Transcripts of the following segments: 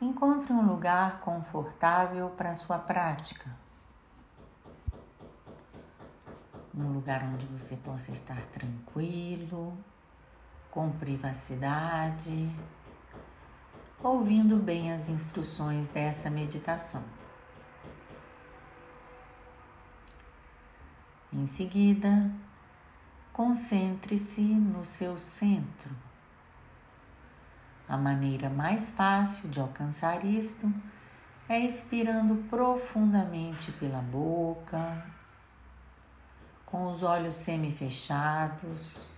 Encontre um lugar confortável para sua prática. Um lugar onde você possa estar tranquilo, com privacidade, ouvindo bem as instruções dessa meditação. Em seguida, concentre-se no seu centro a maneira mais fácil de alcançar isto é expirando profundamente pela boca, com os olhos semi-fechados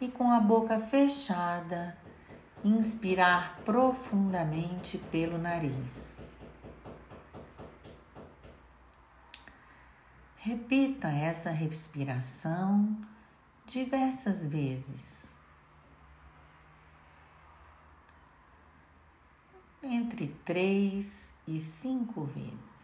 e com a boca fechada, inspirar profundamente pelo nariz. Repita essa respiração diversas vezes. Entre três e cinco vezes.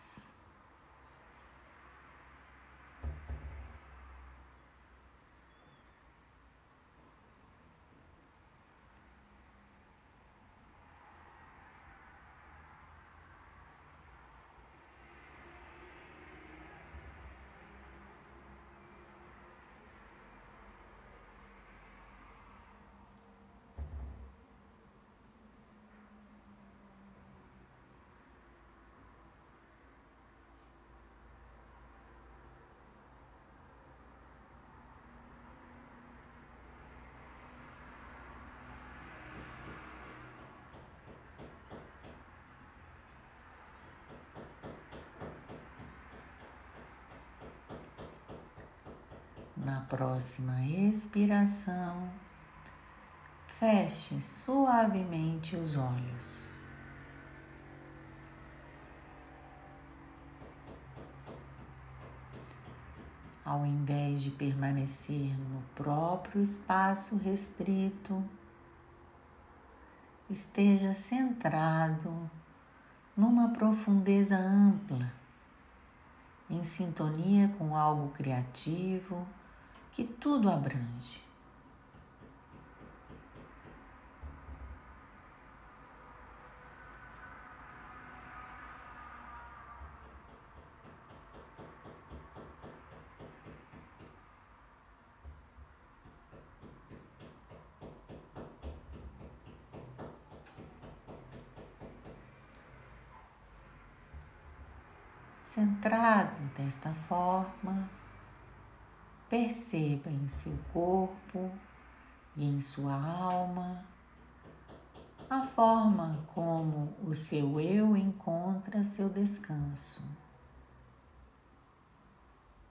Na próxima expiração, feche suavemente os olhos. Ao invés de permanecer no próprio espaço restrito, esteja centrado numa profundeza ampla, em sintonia com algo criativo que tudo abrange. Centrado desta forma, Perceba em seu corpo e em sua alma a forma como o seu eu encontra seu descanso,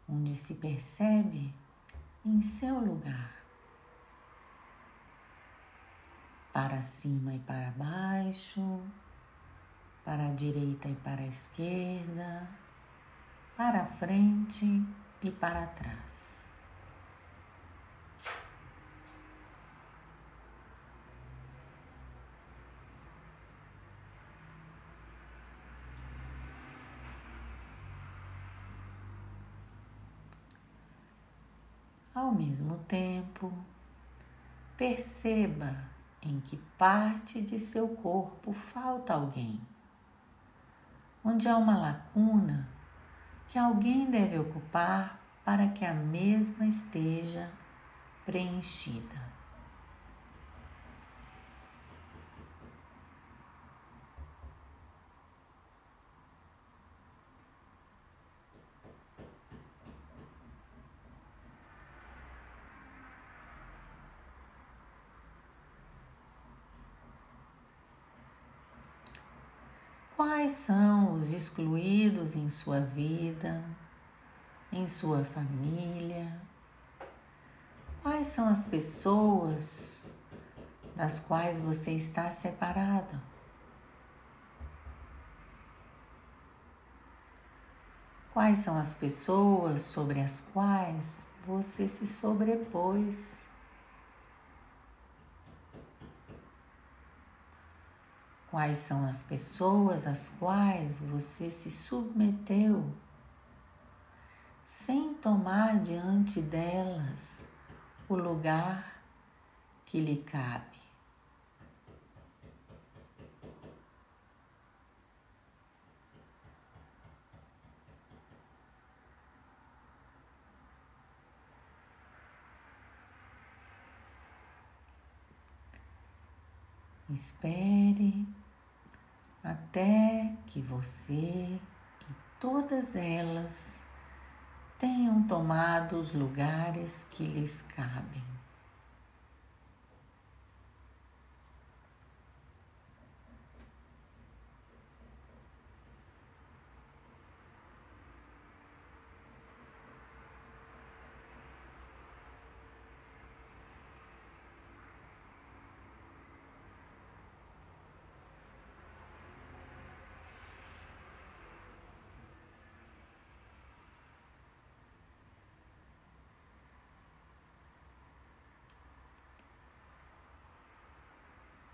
onde se percebe em seu lugar, para cima e para baixo, para a direita e para a esquerda, para frente e para trás. Ao mesmo tempo, perceba em que parte de seu corpo falta alguém, onde há uma lacuna que alguém deve ocupar para que a mesma esteja preenchida. Quais são os excluídos em sua vida, em sua família? Quais são as pessoas das quais você está separado? Quais são as pessoas sobre as quais você se sobrepôs? Quais são as pessoas às quais você se submeteu, sem tomar diante delas o lugar que lhe cabe? Espere até que você e todas elas tenham tomado os lugares que lhes cabem.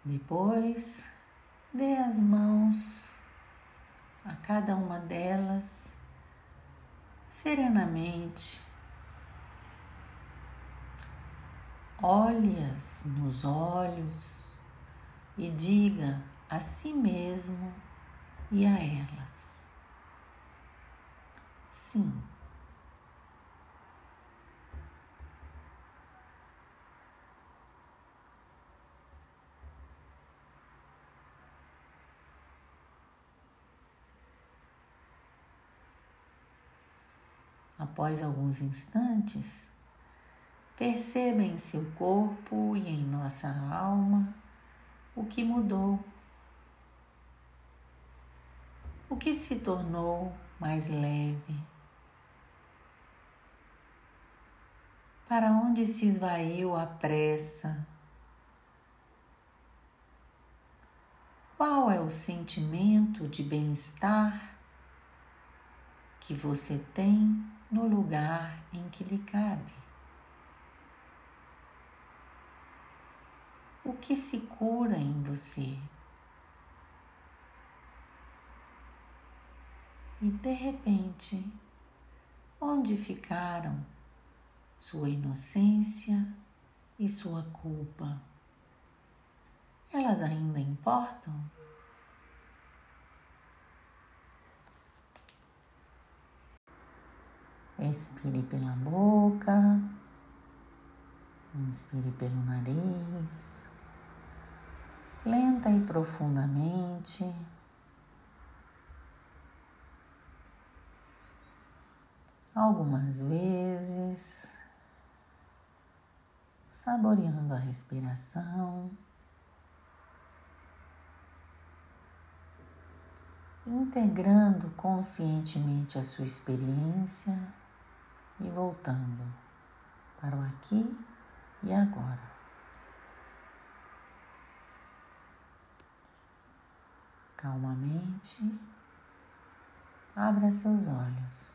Depois, dê as mãos a cada uma delas serenamente. Olhe-as nos olhos e diga a si mesmo e a elas: Sim. Após alguns instantes, perceba em seu corpo e em nossa alma o que mudou, o que se tornou mais leve, para onde se esvaiu a pressa. Qual é o sentimento de bem-estar que você tem no lugar em que lhe cabe. O que se cura em você? E de repente, onde ficaram sua inocência e sua culpa? Elas ainda importam? Expire pela boca, inspire pelo nariz, lenta e profundamente. Algumas vezes, saboreando a respiração. integrando conscientemente a sua experiência e voltando para o aqui e agora. Calmamente, abra seus olhos.